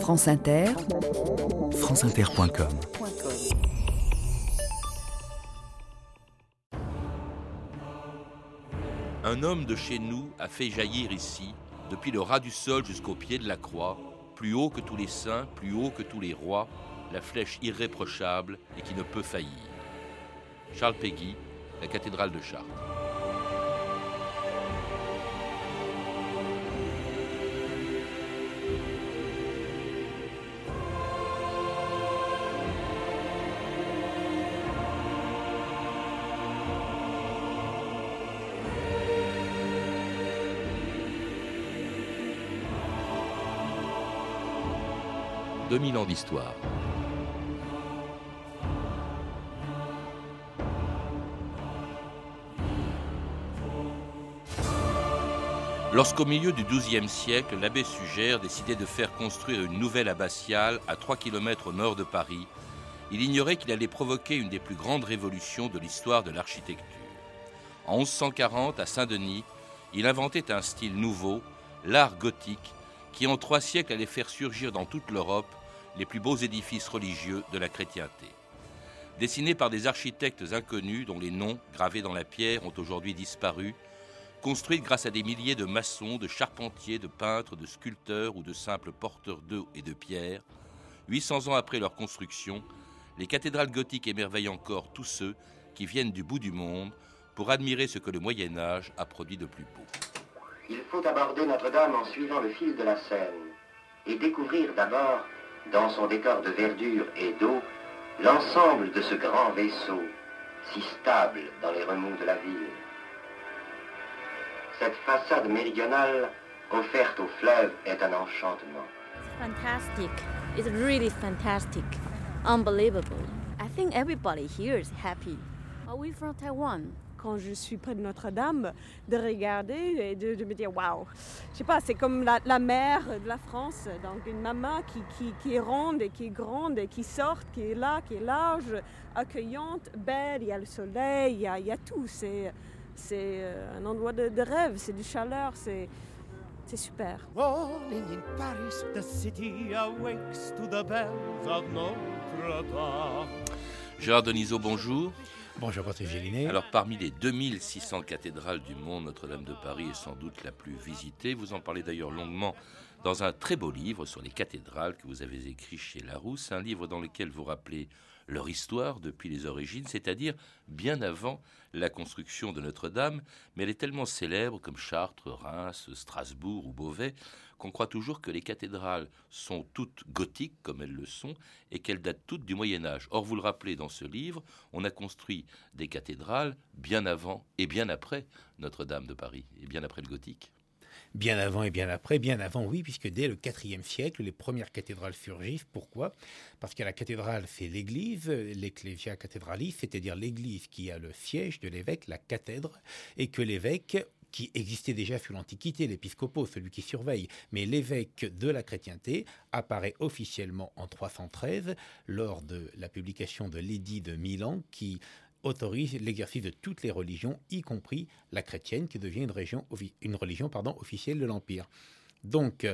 France Inter, franceinter.com Un homme de chez nous a fait jaillir ici, depuis le ras du sol jusqu'au pied de la croix, plus haut que tous les saints, plus haut que tous les rois, la flèche irréprochable et qui ne peut faillir. Charles Péguy, la cathédrale de Chartres. « 2000 ans. Lorsqu'au milieu du XIIe siècle, l'abbé Sugère décidait de faire construire une nouvelle abbatiale à 3 km au nord de Paris, il ignorait qu'il allait provoquer une des plus grandes révolutions de l'histoire de l'architecture. En 1140, à Saint-Denis, il inventait un style nouveau, l'art gothique, qui en trois siècles allait faire surgir dans toute l'Europe les plus beaux édifices religieux de la chrétienté. Dessinés par des architectes inconnus dont les noms, gravés dans la pierre, ont aujourd'hui disparu, construites grâce à des milliers de maçons, de charpentiers, de peintres, de sculpteurs ou de simples porteurs d'eau et de pierre, 800 ans après leur construction, les cathédrales gothiques émerveillent encore tous ceux qui viennent du bout du monde pour admirer ce que le Moyen Âge a produit de plus beau. Il faut aborder Notre-Dame en suivant le fil de la Seine et découvrir d'abord, dans son décor de verdure et d'eau, l'ensemble de ce grand vaisseau, si stable dans les remous de la ville. Cette façade méridionale offerte au fleuve est un enchantement. Fantastic. It's really fantastic. Unbelievable. I think everybody here is happy. Are we from Taiwan? Quand je suis près de Notre-Dame, de regarder et de, de me dire waouh. Je sais pas, c'est comme la, la, mer de la France, donc une maman qui, qui, qui, est ronde et qui est grande et qui sort, qui est là, qui est large, accueillante, belle, il y a le soleil, il y a, il y a tout. C'est, c'est un endroit de, de rêve, c'est du chaleur, c'est. C'est super. Rolling in Paris, the city awakes to the bells of Notre-Dame. Gérard Denisot, bonjour. Bonjour Patrick Gélinet. Alors parmi les 2600 cathédrales du monde, Notre-Dame de Paris est sans doute la plus visitée. Vous en parlez d'ailleurs longuement dans un très beau livre sur les cathédrales que vous avez écrit chez Larousse, un livre dans lequel vous rappelez leur histoire depuis les origines, c'est-à-dire bien avant la construction de Notre-Dame, mais elle est tellement célèbre comme Chartres, Reims, Strasbourg ou Beauvais qu'on croit toujours que les cathédrales sont toutes gothiques comme elles le sont et qu'elles datent toutes du Moyen Âge. Or, vous le rappelez dans ce livre, on a construit des cathédrales bien avant et bien après Notre-Dame de Paris et bien après le gothique. Bien avant et bien après, bien avant, oui, puisque dès le IVe siècle, les premières cathédrales surgissent. Pourquoi? Parce que la cathédrale, c'est l'église, l'ecclesia cathedralis, c'est-à-dire l'église qui a le siège de l'évêque, la cathèdre, et que l'évêque qui existait déjà sous l'Antiquité, l'épiscopo, celui qui surveille, mais l'évêque de la chrétienté apparaît officiellement en 313 lors de la publication de l'édit de Milan qui autorise l'exercice de toutes les religions, y compris la chrétienne, qui devient une, religion officielle de l'Empire. Donc,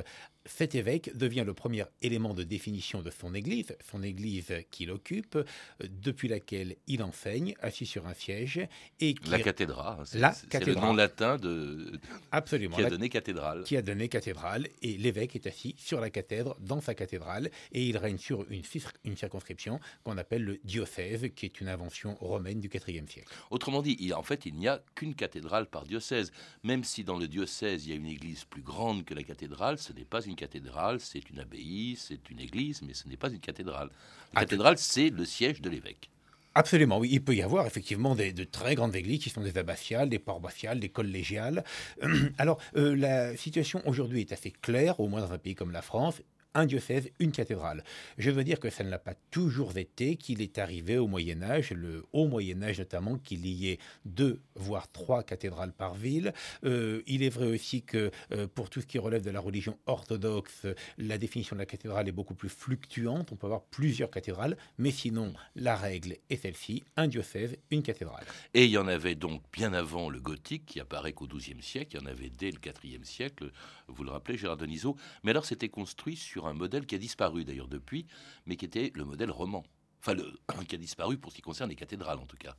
cet évêque devient le premier élément de définition de son église, son église qu'il occupe, depuis laquelle il enseigne, assis sur un siège. Et qui la cathédrale, c'est, le nom latin de, Absolument. qui a donné cathédrale. qui a donné cathédrale, et l'évêque est assis sur la cathèdre, dans sa cathédrale, et il règne sur une, cir- une circonscription qu'on appelle le diocèse, qui est une invention romaine du IVe siècle. Autrement dit, il- en fait, il n'y a qu'une cathédrale par diocèse. Même si dans le diocèse, il y a une église plus grande que la cathédrale, ce n'est pas une cathédrale, c'est une abbaye, c'est une église, mais ce n'est pas une cathédrale. La Ah, cathédrale, c'est le siège de l'évêque. Absolument, oui. Il peut y avoir effectivement des, de très grandes églises qui sont des abbatiales, des paroissiales, des collégiales. Alors, euh, la situation aujourd'hui est assez claire, au moins dans un pays comme la France. Un diocèse, une cathédrale. Je veux dire que ça ne l'a pas toujours été, qu'il est arrivé au Moyen Âge, le haut Moyen Âge notamment, qu'il y ait deux, voire trois cathédrales par ville. Euh, il est vrai aussi que euh, pour tout ce qui relève de la religion orthodoxe, la définition de la cathédrale est beaucoup plus fluctuante. On peut avoir plusieurs cathédrales, mais sinon, la règle est celle-ci un diocèse, une cathédrale. Et il y en avait donc bien avant le gothique, qui apparaît qu'au XIIe siècle, il y en avait dès le IVe siècle, vous le rappelez, Gérard Denisot. Mais alors, c'était construit sur un modèle qui a disparu d'ailleurs depuis, mais qui était le modèle roman. Enfin, le, qui a disparu pour ce qui concerne les cathédrales, en tout cas.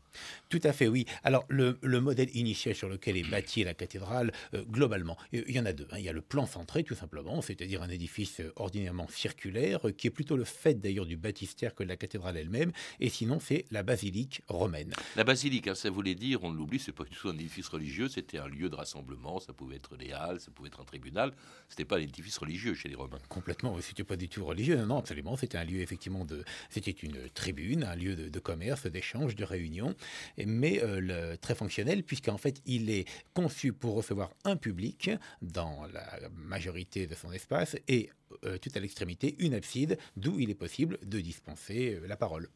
Tout à fait, oui. Alors, le, modèle initial sur lequel est bâtie la cathédrale, euh, globalement, il y en a deux. Hein. Il y a le plan centré, tout simplement, c'est-à-dire un édifice euh, ordinairement circulaire, euh, qui est plutôt le fait d'ailleurs du baptistère que de la cathédrale elle-même. Et sinon, c'est la basilique romaine. La basilique, hein, ça voulait dire, on l'oublie, c'est pas du tout un édifice religieux, c'était un lieu de rassemblement. Ça pouvait être des halles, ça pouvait être un tribunal. C'était pas un édifice religieux chez les Romains. Complètement, c'était pas du tout religieux. Non, non absolument. C'était un lieu, effectivement, de. C'était une tribune, un lieu de, commerce, d'échange, de réunion, mais euh, très fonctionnel, puisqu'en fait, il est conçu pour recevoir un public dans la majorité de son espace et euh, tout à l'extrémité, une abside, d'où il est possible de dispenser euh, la parole.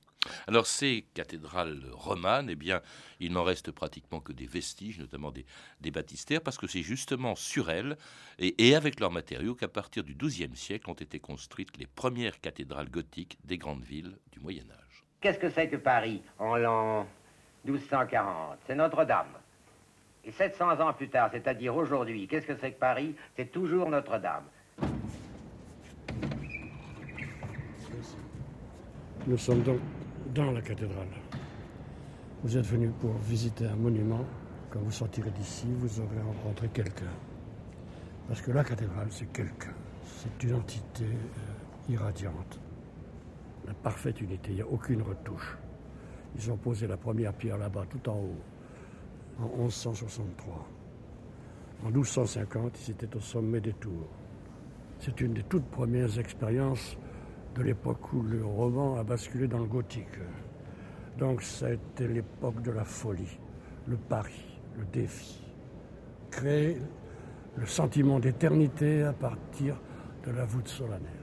Alors ces cathédrales romanes, eh bien, il n'en reste pratiquement que des vestiges, notamment des, des baptistères, parce que c'est justement sur elles et, avec leurs matériaux qu'à partir du XIIe siècle ont été construites les premières cathédrales gothiques des grandes villes du Moyen Âge. Qu'est-ce que c'est que Paris en l'an 1240 C'est Notre-Dame. Et 700 ans plus tard, c'est-à-dire aujourd'hui, qu'est-ce que c'est que Paris? C'est toujours Notre-Dame. Nous sommes donc dans la cathédrale. Vous êtes venu pour visiter un monument. Quand vous sortirez d'ici, vous aurez rencontré quelqu'un. Parce que la cathédrale, c'est quelqu'un. C'est une entité euh, irradiante. La parfaite unité, il n'y a aucune retouche. Ils ont posé la première pierre là-bas, tout en haut, en 1163. En 1250, ils étaient au sommet des tours. C'est une des toutes premières expériences de l'époque où le roman a basculé dans le gothique. Donc ça a été l'époque de la folie, le pari, le défi. Créer le sentiment d'éternité à partir de la voûte solennelle.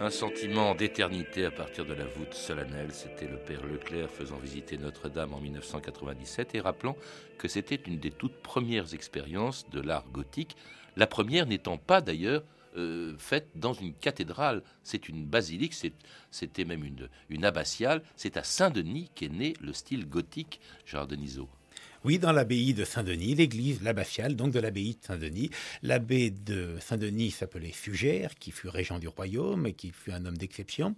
Un sentiment d'éternité à partir de la voûte solennelle, c'était le père Leclerc faisant visiter Notre-Dame en 1997 et rappelant que c'était une des toutes premières expériences de l'art gothique, la première n'étant pas d'ailleurs euh, faite dans une cathédrale, c'est une basilique, c'était même une, une abbatiale, c'est à Saint-Denis qu'est né le style gothique, Gérard. Oui, dans l'abbaye de Saint-Denis, l'église l'abbatiale, donc de l'abbaye de Saint-Denis. L'abbé de Saint-Denis s'appelait Fugère, qui fut régent du royaume et qui fut un homme d'exception.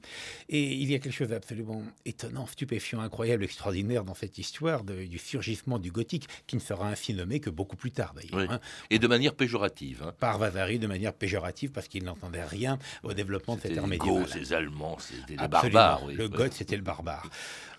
Et il y a quelque chose d'absolument étonnant, stupéfiant, incroyable, extraordinaire dans cette histoire du surgissement du gothique, qui ne sera ainsi nommé que beaucoup plus tard d'ailleurs. Hein. Et de manière péjorative. Hein. Par Vasari, de manière péjorative, parce qu'il n'entendait rien au développement de cette art médiévale. Les Allemands, c'était des barbares. Le goth, c'était le barbare.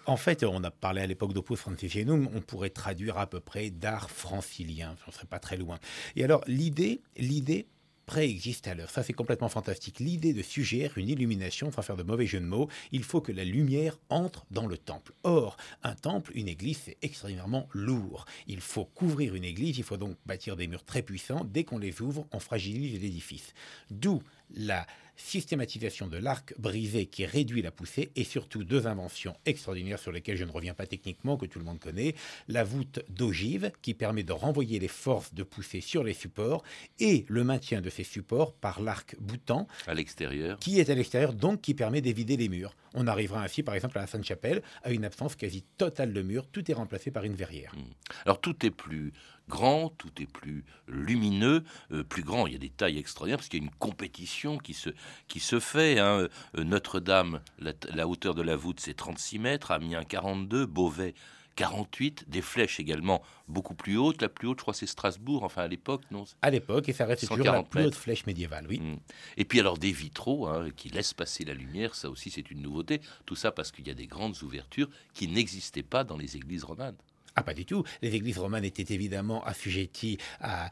En fait, on a parlé à l'époque d'Opus Francifienum, on pourrait traduire à peu près d'art francilien, on ne serait pas très loin. Et alors, l'idée, l'idée préexiste à l'heure. Ça, c'est complètement fantastique. L'idée de suggérer une illumination, sans faire de mauvais jeu de mots, il faut que la lumière entre dans le temple. Or, un temple, une église, c'est extraordinairement lourd. Il faut couvrir une église, il faut donc bâtir des murs très puissants. Dès qu'on les ouvre, on fragilise l'édifice. D'où la systématisation de l'arc brisé qui réduit la poussée et surtout deux inventions extraordinaires sur lesquelles je ne reviens pas techniquement, que tout le monde connaît. La voûte d'ogive qui permet de renvoyer les forces de poussée sur les supports et le maintien de ces supports par l'arc boutant à l'extérieur qui est à l'extérieur donc qui permet d'éviter les murs. On arrivera ainsi par exemple à la Sainte-Chapelle à une absence quasi totale de murs, tout est remplacé par une verrière. Hmm. Alors tout est plus grand, tout est plus lumineux, euh, plus grand. Il y a des tailles extraordinaires parce qu'il y a une compétition qui se, qui se fait. Hein. Euh, Notre-Dame, la, hauteur de la voûte, c'est 36 mètres, Amiens 42, Beauvais 48, des flèches également beaucoup plus hautes. La plus haute, je crois, c'est Strasbourg, enfin à l'époque, non? À l'époque, et ça reste toujours la plus haute flèche médiévale, oui. Mm. Et puis alors des vitraux hein, qui laissent passer la lumière, ça aussi c'est une nouveauté. Tout ça parce qu'il y a des grandes ouvertures qui n'existaient pas dans les églises romanes. Ah, pas du tout. Les églises romanes étaient évidemment assujetties à,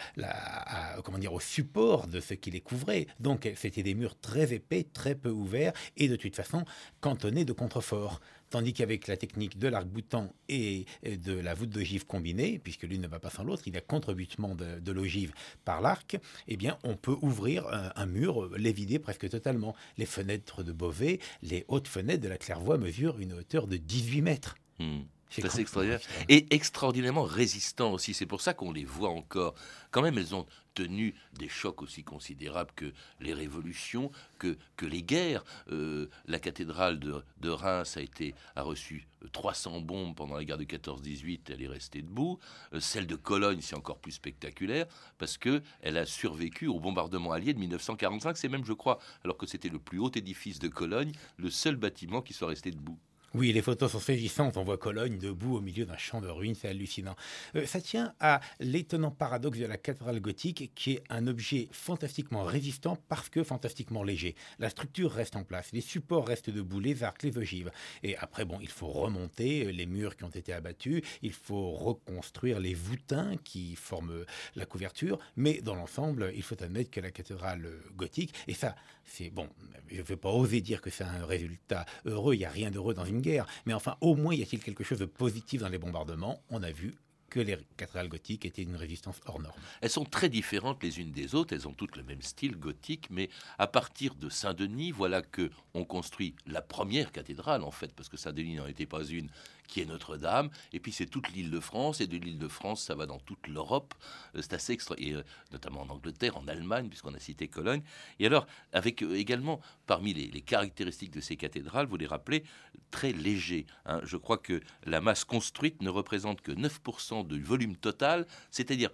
comment dire, au support de ce qui les couvrait. Donc, c'était des murs très épais, très peu ouverts et de toute façon cantonnés de contreforts. Tandis qu'avec la technique de l'arc-boutant et de la voûte d'ogive combinée, puisque l'une ne va pas sans l'autre, il y a contrebutement de, l'ogive par l'arc, eh bien, on peut ouvrir un, mur, les vider presque totalement. Les fenêtres de Beauvais, les hautes fenêtres de la Clairvoie mesurent une hauteur de 18 mètres. Hmm. C'est assez extraordinaire. Et extraordinairement résistant aussi. C'est pour ça qu'on les voit encore. Quand même, elles ont tenu des chocs aussi considérables que les révolutions, que, que les guerres. Euh, la cathédrale de, de, Reims a, été, a reçu 300 bombes pendant la guerre de 14-18, elle est restée debout. Euh, celle de Cologne, c'est encore plus spectaculaire parce que elle a survécu au bombardement allié de 1945. C'est même, je crois, alors que c'était le plus haut édifice de Cologne, le seul bâtiment qui soit resté debout. Oui, les photos sont saisissantes. On voit Cologne debout au milieu d'un champ de ruines, c'est hallucinant. Euh, ça tient à l'étonnant paradoxe de la cathédrale gothique, qui est un objet fantastiquement résistant parce que fantastiquement léger. La structure reste en place, les supports restent debout, les arcs, les ogives. Et après, bon, il faut remonter euh, les murs qui ont été abattus, il faut reconstruire les voûtins qui forment la couverture, mais dans l'ensemble, il faut admettre que la cathédrale gothique, et ça, c'est bon, je ne vais pas oser dire que c'est un résultat heureux, il n'y a rien d'heureux dans une guerre. Mais enfin, au moins, y a-t-il quelque chose de positif dans les bombardements? On a vu que les cathédrales gothiques étaient une résistance hors norme. Elles sont très différentes les unes des autres, elles ont toutes le même style gothique, mais à partir de Saint-Denis, voilà que on construit la première cathédrale en fait, parce que Saint-Denis n'en était pas une, qui est Notre-Dame, et puis c'est toute l'île de France, et de l'île de France, ça va dans toute l'Europe, euh, c'est assez extra, et euh, notamment en Angleterre, en Allemagne, puisqu'on a cité Cologne. Et alors, avec euh, également, parmi les, caractéristiques de ces cathédrales, vous les rappelez, très léger. Hein. Je crois que la masse construite ne représente que 9% du volume total, c'est-à-dire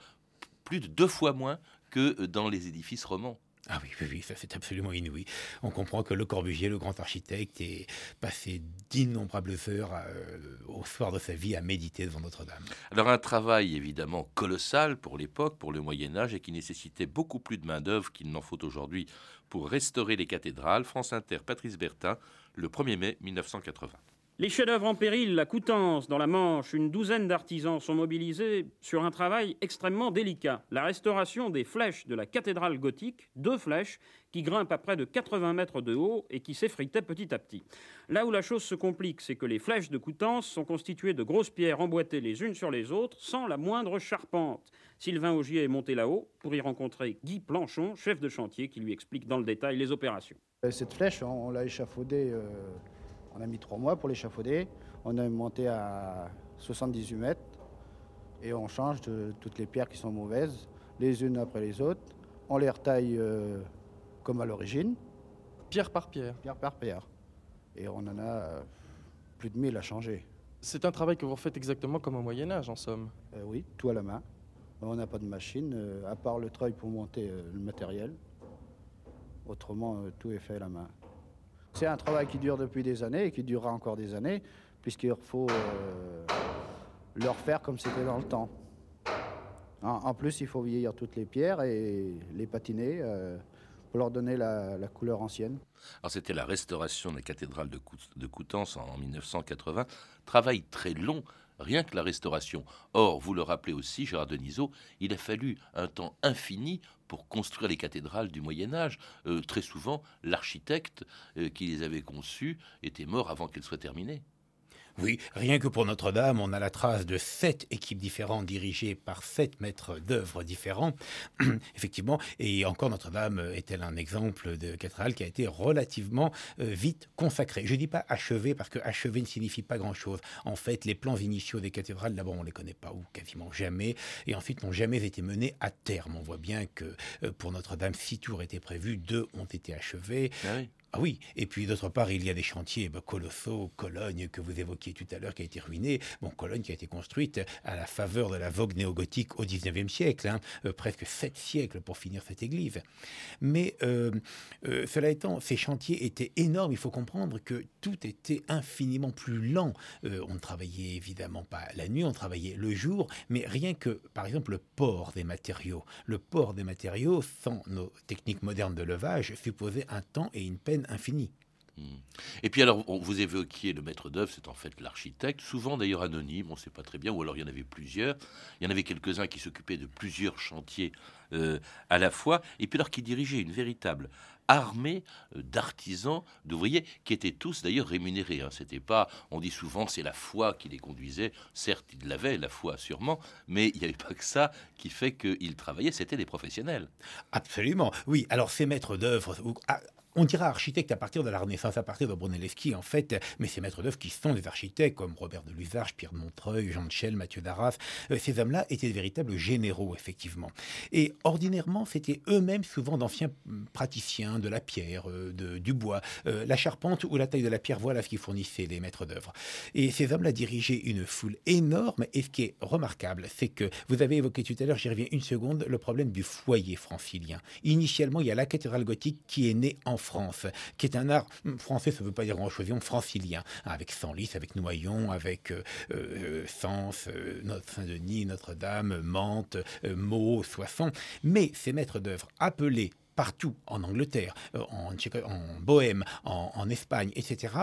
plus de deux fois moins que dans les édifices romans. Ah oui, oui, ça c'est absolument inouï. On comprend que Le Corbusier, le grand architecte, est passé d'innombrables heures euh, au soir de sa vie à méditer devant Notre-Dame. Alors un travail évidemment colossal pour l'époque, pour le Moyen Âge, et qui nécessitait beaucoup plus de main-d'œuvre qu'il n'en faut aujourd'hui pour restaurer les cathédrales. France Inter, Patrice Bertin, le 1er mai 1980. Les chefs-d'œuvre en péril, la Coutances, dans la Manche, une douzaine d'artisans sont mobilisés sur un travail extrêmement délicat. La restauration des flèches de la cathédrale gothique, deux flèches qui grimpent à près de 80 mètres de haut et qui s'effritaient petit à petit. Là où la chose se complique, c'est que les flèches de Coutances sont constituées de grosses pierres emboîtées les unes sur les autres, sans la moindre charpente. Sylvain Augier est monté là-haut pour y rencontrer Guy Planchon, chef de chantier, qui lui explique dans le détail les opérations. Cette flèche, on l'a échafaudée. Euh, on a mis trois mois pour l'échafauder. On a monté à 78 mètres et on change de toutes les pierres qui sont mauvaises, les unes après les autres. On les retaille euh, comme à l'origine. Pierre par pierre Pierre par pierre. Et on en a euh, plus de 1000 à changer. C'est un travail que vous faites exactement comme au Moyen Âge, en somme euh, Oui, tout à la main. On n'a pas de machine, à part le treuil pour monter le matériel. Autrement, tout est fait à la main. C'est un travail qui dure depuis des années et qui durera encore des années, puisqu'il faut euh, le refaire comme c'était dans le temps. En, plus, il faut vieillir toutes les pierres et les patiner euh, pour leur donner la, couleur ancienne. Alors c'était la restauration de la cathédrale de, de Coutances en 1980. Travail très long rien que la restauration. Or, vous le rappelez aussi, Gérard Denisot, il a fallu un temps infini pour construire les cathédrales du Moyen Âge. Euh, très souvent, l'architecte euh, qui les avait conçues était mort avant qu'elles soient terminées. Oui, rien que pour Notre-Dame, on a la trace de sept équipes différentes dirigées par sept maîtres d'œuvre différents. Effectivement, et encore Notre-Dame est-elle un exemple de cathédrale qui a été relativement euh, vite consacrée. Je ne dis pas achevée parce que achevé ne signifie pas grand-chose. En fait, les plans initiaux des cathédrales, d'abord, on ne les connaît pas ou quasiment jamais, et ensuite n'ont jamais été menés à terme. On voit bien que euh, pour Notre-Dame, six tours étaient prévus, deux ont été achevés. Ah ah oui, et puis d'autre part, il y a des chantiers bah, colossaux, Cologne que vous évoquiez tout à l'heure, qui a été ruinée. Bon, Cologne qui a été construite à la faveur de la vogue néogothique au XIXe siècle, hein, euh, presque sept siècles pour finir cette église. Mais euh, euh, cela étant, ces chantiers étaient énormes. Il faut comprendre que tout était infiniment plus lent. on ne travaillait évidemment pas la nuit, on travaillait le jour, mais rien que, par exemple, le port des matériaux. Le port des matériaux, sans nos techniques modernes de levage, supposait un temps et une peine infini. Hmm. Et puis alors, vous évoquiez le maître d'œuvre, c'est en fait l'architecte, souvent d'ailleurs anonyme, on ne sait pas très bien, ou alors il y en avait plusieurs. Il y en avait quelques-uns qui s'occupaient de plusieurs chantiers euh, à la fois, et puis alors qui dirigeaient une véritable armée euh, d'artisans, d'ouvriers, qui étaient tous d'ailleurs rémunérés. Hein. C'était pas, on dit souvent, c'est la foi qui les conduisait. Certes, ils l'avaient, la foi sûrement, mais il n'y avait pas que ça qui fait qu'ils travaillaient. C'était des professionnels. Absolument, oui. Alors ces maîtres d'œuvre, on dira architecte à partir de la Renaissance, à partir de Brunelleschi en fait, mais ces maîtres d'œuvre qui sont des architectes comme Robert de Lusarge, Pierre de Montreuil, Jean de Chelles, Mathieu Darras, euh, ces hommes-là étaient de véritables généraux effectivement. Et ordinairement, c'était eux-mêmes souvent d'anciens praticiens de la pierre, euh, du bois, euh, la charpente ou la taille de la pierre, voilà ce qui fournissait les maîtres d'œuvre. Et ces hommes-là dirigeaient une foule énorme. Et ce qui est remarquable, c'est que vous avez évoqué tout à l'heure, j'y reviens une seconde, le problème du foyer francilien. Initialement, il y a la cathédrale gothique qui est née en France, qui est un art hum, français, ça ne veut pas dire grand-chose, francilien, avec Senlis, avec Noyon, avec euh, euh, Sens, euh, Saint-Denis, Notre-Dame, Mantes, Meaux, Soissons. Mais ces maîtres d'œuvre appelés partout en Angleterre, en, en Bohème, en, Espagne, etc.,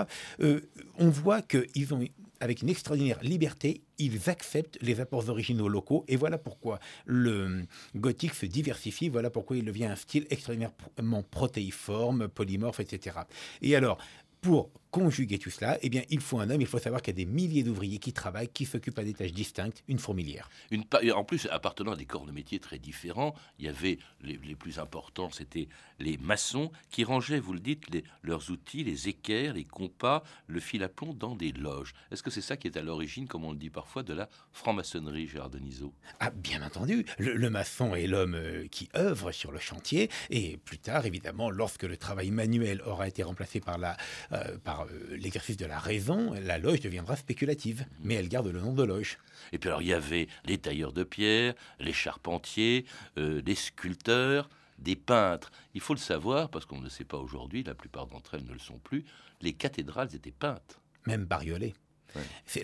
on voit qu'ils ont, avec une extraordinaire liberté, ils acceptent les apports originaux locaux. Et voilà pourquoi le gothique se diversifie, voilà pourquoi il devient un style extraordinairement protéiforme, polymorphe, etc. Et alors, pour conjuguer tout cela, eh bien, il faut un homme, il faut savoir qu'il y a des milliers d'ouvriers qui travaillent, qui s'occupent à des tâches distinctes, une fourmilière. Une en plus, appartenant à des corps de métier très différents, il y avait les, les plus importants, c'était les maçons qui rangeaient, vous le dites, les- leurs outils, les équerres, les compas, le fil à plomb dans des loges. Est-ce que c'est ça qui est à l'origine, comme on le dit parfois, de la franc-maçonnerie, Gérard Denisot Ah, bien entendu, le, le maçon est l'homme euh, qui œuvre sur le chantier, et plus tard, évidemment, lorsque le travail manuel aura été remplacé par la, euh, par euh, l'exercice de la raison, la loge deviendra spéculative, mais elle garde le nom de loge. Et puis alors, il y avait les tailleurs de pierre, les charpentiers, euh, les sculpteurs, des peintres. Il faut le savoir, parce qu'on ne le sait pas aujourd'hui, la plupart d'entre elles ne le sont plus, les cathédrales étaient peintes. Même bariolé.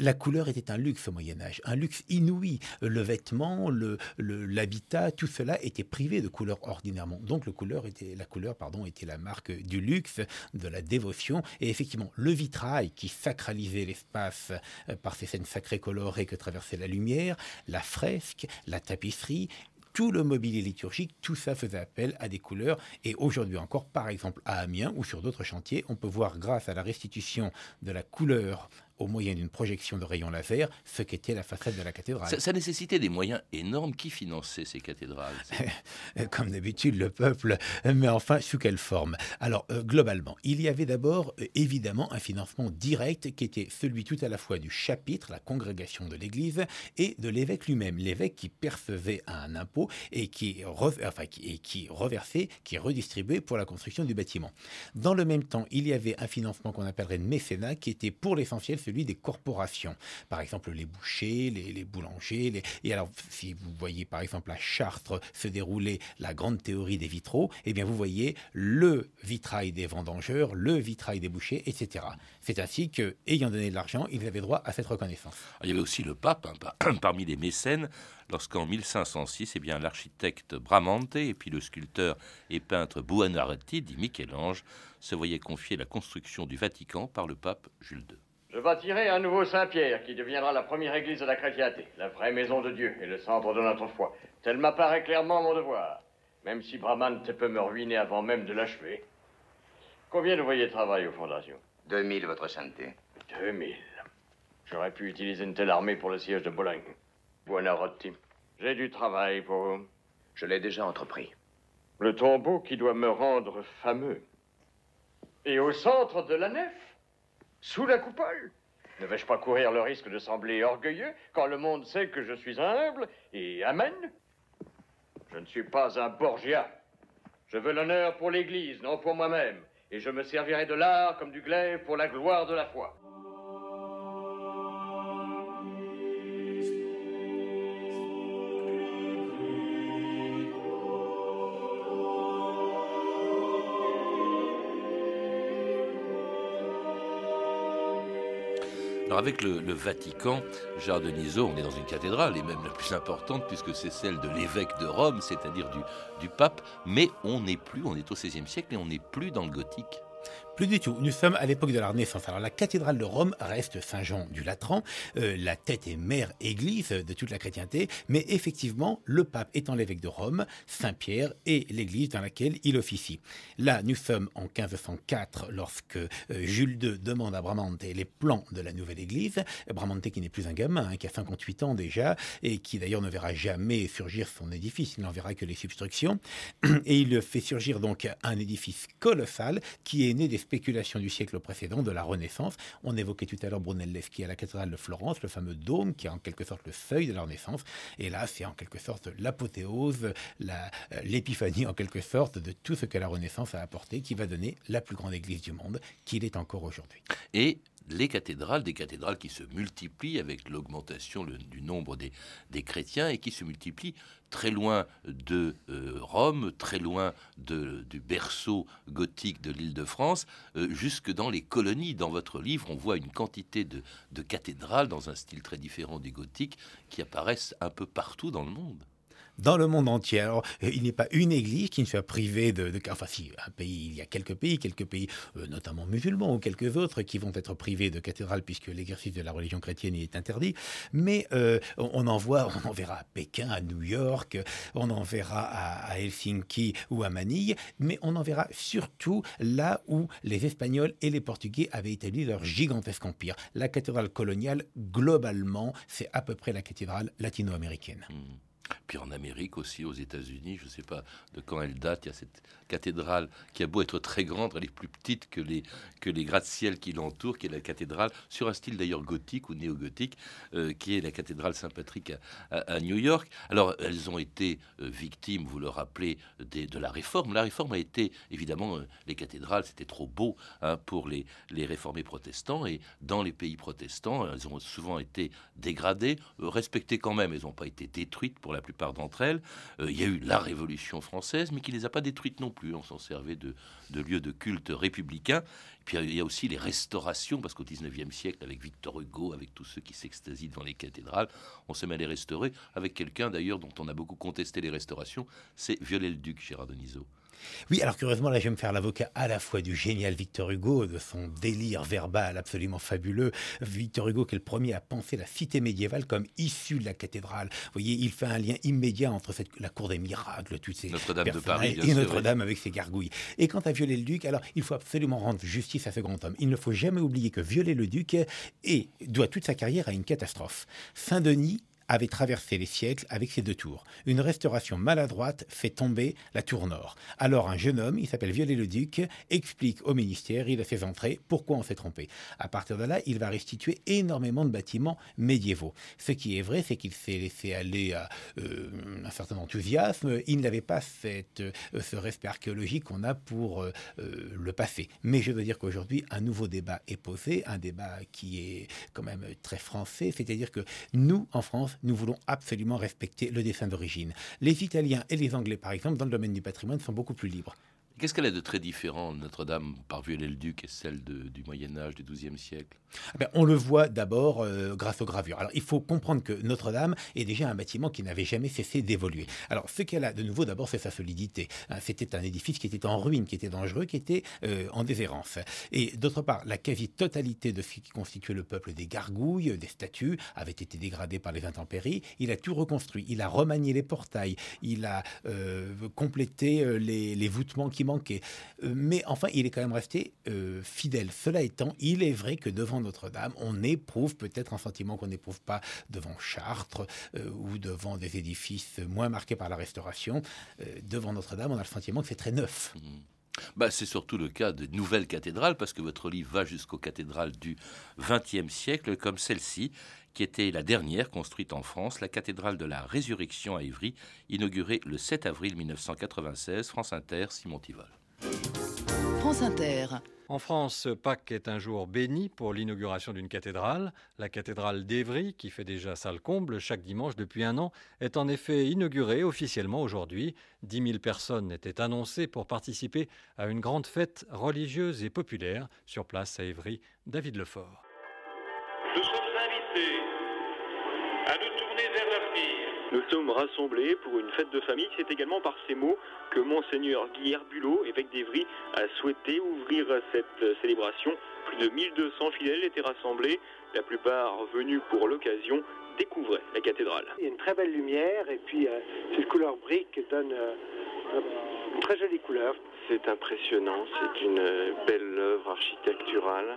La couleur était un luxe au Moyen Âge, un luxe inouï. Le vêtement, l'habitat, tout cela était privé de couleur ordinairement. Donc le couleur était, la couleur pardon, était la marque du luxe, de la dévotion. Et effectivement, le vitrail qui sacralisait l'espace euh, par ces scènes sacrées colorées que traversait la lumière, la fresque, la tapisserie, tout le mobilier liturgique, tout ça faisait appel à des couleurs. Et aujourd'hui encore, par exemple à Amiens ou sur d'autres chantiers, on peut voir grâce à la restitution de la couleur au moyen d'une projection de rayons laser ce qu'était la façade de la cathédrale. Ça, ça nécessitait des moyens énormes. Qui finançait ces cathédrales Comme d'habitude, le peuple, mais enfin, sous quelle forme? Alors, euh, globalement, il y avait d'abord, euh, évidemment, un financement direct qui était celui tout à la fois du chapitre, la congrégation de l'Église, et de l'évêque lui-même. L'évêque qui percevait un impôt et qui, re- enfin, qui, et qui reversait, qui redistribuait pour la construction du bâtiment. Dans le même temps, il y avait un financement qu'on appellerait de mécénat, qui était pour l'essentiel celui des corporations. Par exemple, les bouchers, les, boulangers. Les... Et alors, si vous voyez par exemple à Chartres se dérouler la grande théorie des vitraux, eh bien vous voyez le vitrail des vendangeurs, le vitrail des bouchers, etc. C'est ainsi que, ayant donné de l'argent, ils avaient droit à cette reconnaissance. Il y avait aussi le pape hein, par- parmi les mécènes, lorsqu'en 1506, eh bien, l'architecte Bramante et puis le sculpteur et peintre Buonarroti, dit Michel-Ange, se voyaient confier la construction du Vatican par le pape Jules II. Je bâtirai un nouveau Saint-Pierre qui deviendra la première église de la chrétienté, la vraie maison de Dieu et le centre de notre foi. Tel m'apparaît clairement mon devoir, même si Bramante peut me ruiner avant même de l'achever. Combien d'ouvriers travaillent aux fondations? 2000, votre sainteté. 2000. J'aurais pu utiliser une telle armée pour le siège de Bologne. Buonarroti. J'ai du travail pour vous. Je l'ai déjà entrepris. Le tombeau qui doit me rendre fameux. Et au centre de la nef, sous la coupole. Ne vais-je pas courir le risque de sembler orgueilleux quand le monde sait que je suis humble et amen Je ne suis pas un Borgia. Je veux l'honneur pour l'Église, non pour moi-même. Et je me servirai de l'art comme du glaive pour la gloire de la foi. Avec le, Vatican, Gérard Denisot, on est dans une cathédrale, et même la plus importante, puisque c'est celle de l'évêque de Rome, c'est-à-dire du, du pape, mais on n'est plus, on est au XVIe siècle, et on n'est plus dans le gothique. Plus du tout. Nous sommes à l'époque de la Renaissance. Alors la cathédrale de Rome reste Saint-Jean du Latran, euh, la tête et mère église de toute la chrétienté, mais effectivement, le pape étant l'évêque de Rome, Saint-Pierre est l'église dans laquelle il officie. Là, nous sommes en 1504 lorsque euh, Jules II demande à Bramante les plans de la nouvelle église. Bramante qui n'est plus un gamin, hein, qui a 58 ans déjà, et qui d'ailleurs ne verra jamais surgir son édifice, il n'en verra que les substructions. Et il fait surgir donc un édifice colossal qui est né des spéculation du siècle précédent, de la Renaissance. On évoquait tout à l'heure Brunelleschi à la cathédrale de Florence, le fameux dôme qui est en quelque sorte le seuil de la Renaissance. Et là, c'est en quelque sorte l'apothéose, euh, l'épiphanie en quelque sorte de tout ce que la Renaissance a apporté, qui va donner la plus grande église du monde qu'il est encore aujourd'hui. Et les cathédrales, des cathédrales qui se multiplient avec l'augmentation du nombre des, chrétiens et qui se multiplient très loin de euh, Rome, très loin du berceau gothique de l'île de France, euh, jusque dans les colonies. Dans votre livre, on voit une quantité de, de cathédrales dans un style très différent du gothique qui apparaissent un peu partout dans le monde dans le monde entier. Alors, euh, il n'est pas une église qui ne soit privée de, de, Enfin, si, un pays, il y a quelques pays, quelques pays, euh, notamment musulmans ou quelques autres, qui vont être privés de cathédrales puisque l'exercice de la religion chrétienne y est interdit. Mais euh, on, en voit, on en verra à Pékin, à New York, on en verra à, Helsinki ou à Manille, mais on en verra surtout là où les Espagnols et les Portugais avaient établi leur gigantesque empire. La cathédrale coloniale, globalement, c'est à peu près la cathédrale latino-américaine. Mmh. Puis en Amérique aussi, aux États-Unis, je ne sais pas de quand elle date, il y a cette cathédrale qui a beau être très grande, elle est plus petite que les, que les gratte-ciel qui l'entourent, qui est la cathédrale, sur un style d'ailleurs gothique ou néo-gothique, euh, qui est la cathédrale Saint-Patrick à, New York. Alors, elles ont été euh, victimes, vous le rappelez, de la réforme. La réforme a été, évidemment, euh, les cathédrales, c'était trop beau hein, pour les, les réformés protestants, et dans les pays protestants, elles ont souvent été dégradées, respectées quand même, elles n'ont pas été détruites pour la plupart d'entre elles. il y a eu la Révolution française, mais qui les a pas détruites non plus. On s'en servait de, de lieu de culte républicain. puis il y a aussi les restaurations, parce qu'au 19e siècle, avec Victor Hugo, avec tous ceux qui s'extasient devant les cathédrales, on se met à les restaurer, avec quelqu'un d'ailleurs dont on a beaucoup contesté les restaurations, c'est Viollet-le-Duc, Gérard Denisot. Oui, alors curieusement, là, je vais me faire l'avocat à la fois du génial Victor Hugo, de son délire verbal absolument fabuleux. Victor Hugo, qui est le premier à penser la cité médiévale comme issue de la cathédrale. Vous voyez, il fait un lien immédiat entre cette, la cour des miracles, toutes ces Notre-Dame de Paris, et Notre-Dame avec ses gargouilles. Et quant à Viollet-le-Duc, alors il faut absolument rendre justice à ce grand homme. Il ne faut jamais oublier que Viollet-le-Duc doit toute sa carrière à une catastrophe. Saint-Denis avait traversé les siècles avec ses deux tours. Une restauration maladroite fait tomber la tour nord. Alors un jeune homme, il s'appelle Viollet-le-Duc, explique au ministère, il a fait entrer, pourquoi on s'est trompé? À partir de là, il va restituer énormément de bâtiments médiévaux. Ce qui est vrai, c'est qu'il s'est laissé aller à euh, un certain enthousiasme. Il n'avait pas cette, euh, ce respect archéologique qu'on a pour euh, le passé. Mais je veux dire qu'aujourd'hui, un nouveau débat est posé, un débat qui est quand même très français, c'est-à-dire que nous, en France, nous voulons absolument respecter le dessin d'origine. Les Italiens et les Anglais, par exemple, dans le domaine du patrimoine, sont beaucoup plus libres. Qu'est-ce qu'elle a de très différent, Notre-Dame, par Viollet-le-Duc, et celle du Moyen-Âge, du XIIe siècle? Eh ben, On le voit d'abord euh, grâce aux gravures. Alors, il faut comprendre que Notre-Dame est déjà un bâtiment qui n'avait jamais cessé d'évoluer. Alors, ce qu'elle a de nouveau, d'abord, c'est sa solidité. Hein, c'était un édifice qui était en ruine, qui était dangereux, qui était euh, en déshérence. Et d'autre part, la quasi-totalité de ce qui constituait le peuple des gargouilles, des statues, avait été dégradée par les intempéries. Il a tout reconstruit. Il a remanié les portails. Il a euh, complété les, les voûtements qui Euh, mais enfin, il est quand même resté euh, fidèle. Cela étant, il est vrai que devant Notre-Dame, on éprouve peut-être un sentiment qu'on n'éprouve pas devant Chartres euh, ou devant des édifices moins marqués par la restauration. devant Notre-Dame, on a le sentiment que c'est très neuf. Mmh. Bah, c'est surtout le cas de nouvelles cathédrales, parce que votre livre va jusqu'aux cathédrales du XXe siècle, comme celle-ci, qui était la dernière construite en France, la cathédrale de la Résurrection à Ivry, inaugurée le 7 avril 1996. France Inter, Simon Tivol. France Inter. En France, Pâques est un jour béni pour l'inauguration d'une cathédrale. La cathédrale d'Évry, qui fait déjà salle comble chaque dimanche depuis un an, est en effet inaugurée officiellement aujourd'hui. 10 000 personnes étaient annoncées pour participer à une grande fête religieuse et populaire sur place à Évry. David Lefort. Nous sommes invités nous sommes rassemblés pour une fête de famille. C'est également par ces mots que Monseigneur Guy Herbulot, évêque d'Evry, a souhaité ouvrir cette célébration. Plus de 1200 fidèles étaient rassemblés, la plupart venus pour l'occasion découvrir la cathédrale. Il y a une très belle lumière et puis euh, cette couleur brique donne euh, une très jolie couleur. C'est impressionnant, c'est une belle œuvre architecturale.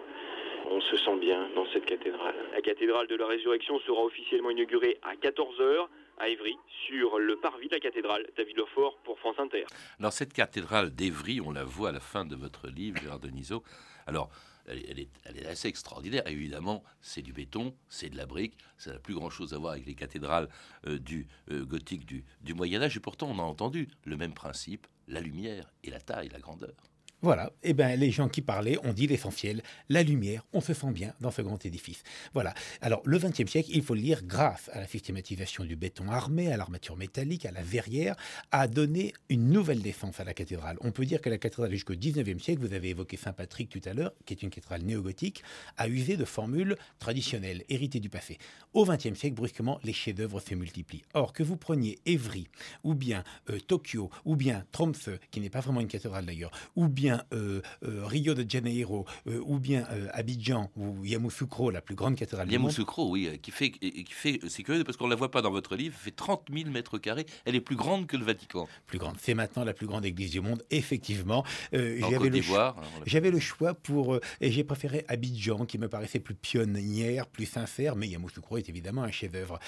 On se sent bien dans cette cathédrale. La cathédrale de la Résurrection sera officiellement inaugurée à 14h à Évry, sur le parvis de la cathédrale. David Lefort pour France Inter. Alors cette cathédrale d'Évry, on la voit à la fin de votre livre, Gérard Denisot. Alors, elle, est, assez extraordinaire. Évidemment, c'est du béton, c'est de la brique, ça n'a plus grand-chose à voir avec les cathédrales euh, du euh, gothique du, du Moyen Âge. Et pourtant, on a entendu le même principe, la lumière et la taille, la grandeur. Voilà, et eh ben les gens qui parlaient ont dit l'essentiel, la lumière, on se sent bien dans ce grand édifice. Voilà. Alors le XXe siècle, il faut le lire grâce à la systématisation du béton armé, à l'armature métallique, à la verrière, a donné une nouvelle défense à la cathédrale. On peut dire que la cathédrale jusqu'au XIXe siècle, vous avez évoqué Saint-Patrick tout à l'heure, qui est une cathédrale néogothique, a usé de formules traditionnelles, héritées du passé. Au XXe siècle, brusquement, les chefs-d'œuvre se multiplient. Or que vous preniez Évry, ou bien euh, Tokyo, ou bien Tromsø, qui n'est pas vraiment une cathédrale d'ailleurs, ou bien euh, euh, Rio de Janeiro euh, ou bien Abidjan ou Yamoussoukro, la plus grande cathédrale du monde. Yamoussoukro, oui, qui fait, qui fait c'est curieux parce qu'on ne la voit pas dans votre livre, fait 30 000 mètres carrés. Elle est plus grande que le Vatican. Plus grande. C'est maintenant la plus grande église du monde, effectivement. j'avais le, choix, hein, j'avais le choix pour. et j'ai préféré Abidjan, qui me paraissait plus pionnière, plus sincère, mais Yamoussoukro est évidemment un chef-d'œuvre.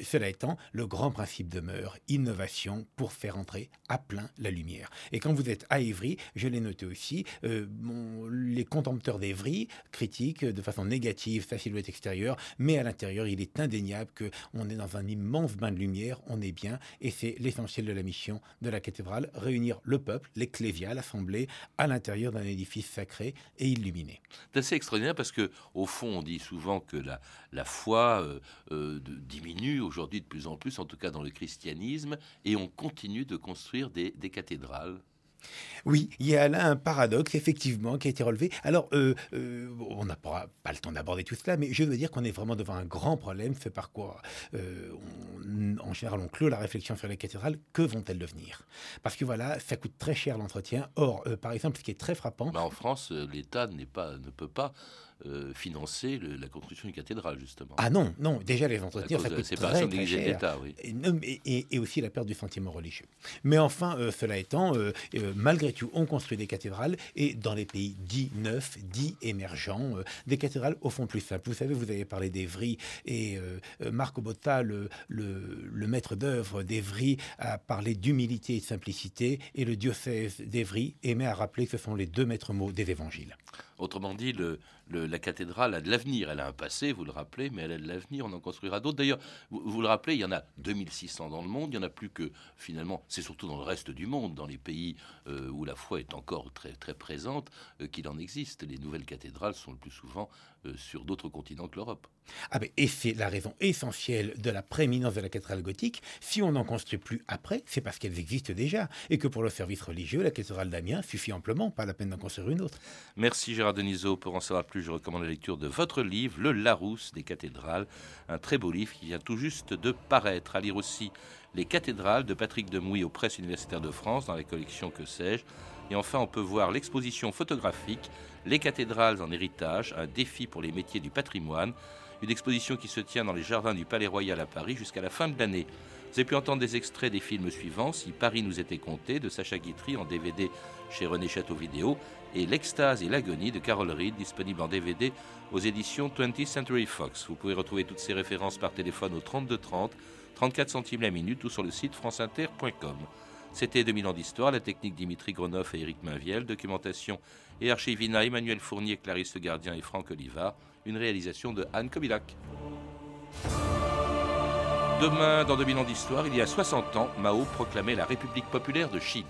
cela étant, le grand principe demeure innovation pour faire entrer à plein la lumière. Et quand vous êtes à Évry, je l'ai noté aussi, euh, les contempteurs d'Evry critiquent de façon négative sa silhouette extérieure, mais à l'intérieur, il est indéniable qu'on est dans un immense bain de lumière, on est bien, et c'est l'essentiel de la mission de la cathédrale, réunir le peuple, l'ecclésia, l'assemblée, à l'intérieur d'un édifice sacré et illuminé. C'est assez extraordinaire parce que, au fond, on dit souvent que la, la foi euh, euh, diminue aujourd'hui de plus en plus, en tout cas dans le christianisme, et on continue de construire des cathédrales. Oui, il y a là un paradoxe, effectivement, qui a été relevé. Alors, euh, euh, on n'a pas, le temps d'aborder tout cela, mais je veux dire qu'on est vraiment devant un grand problème, fait par quoi, euh, en général, on clôt la réflexion sur les cathédrales. Que vont-elles devenir? Parce que voilà, ça coûte très cher l'entretien. Or, par exemple, ce qui est très frappant... Bah, en France, l'État ne peut pas euh, financer la construction d'une cathédrale, justement. Ah non, non, déjà les entretiens, ça coûte très, très cher. Oui. Et, et, aussi la perte du sentiment religieux. Mais enfin, euh, cela étant, euh, malgré tout, on construit des cathédrales, et dans les pays dits neufs, dits émergents, des cathédrales au fond plus simples. Vous savez, vous avez parlé d'Evry, et Marco Botta, le, le, le maître d'œuvre d'Evry, a parlé d'humilité et de simplicité, et le diocèse d'Evry aimait à rappeler que ce sont les deux maîtres mots des évangiles. Autrement dit, la cathédrale a de l'avenir. Elle a un passé, vous le rappelez, mais elle a de l'avenir. On en construira d'autres. D'ailleurs, vous, le rappelez, il y en a 2600 dans le monde. Il n'y en a plus que, finalement, c'est surtout dans le reste du monde, dans les pays euh, où la foi est encore très, très présente, euh, qu'il en existe. Les nouvelles cathédrales sont le plus souvent sur d'autres continents que l'Europe. Ah ben, et c'est la raison essentielle de la prééminence de la cathédrale gothique. Si on n'en construit plus après, c'est parce qu'elles existent déjà. Et que pour le service religieux, la cathédrale d'Amiens suffit amplement, pas la peine d'en construire une autre. Merci Gérard Denisot. Pour en savoir plus, je recommande la lecture de votre livre, Le Larousse des cathédrales, un très beau livre qui vient tout juste de paraître. À lire aussi Les cathédrales de Patrick Demouy aux presses universitaires de France dans la collection Que sais-je. Et enfin, on peut voir l'exposition photographique Les cathédrales en héritage, un défi pour les métiers du patrimoine, une exposition qui se tient dans les jardins du Palais Royal à Paris jusqu'à la fin de l'année. Vous avez pu entendre des extraits des films suivants, Si Paris nous était compté, de Sacha Guitry en DVD chez René Château Vidéo, et L'Extase et l'Agonie de Carol Reed, disponible en DVD aux éditions 20th Century Fox. Vous pouvez retrouver toutes ces références par téléphone au 32 30, 34 centimes la minute ou sur le site franceinter.com. C'était 2000 ans d'histoire, la technique Dimitri Gronoff et Éric Mainviel, documentation et archivina Emmanuel Fournier, Clarisse Gardien et Franck Oliva, une réalisation de Anne Kobilac. Demain, dans 2000 ans d'histoire, il y a 60 ans, Mao proclamait la République populaire de Chine.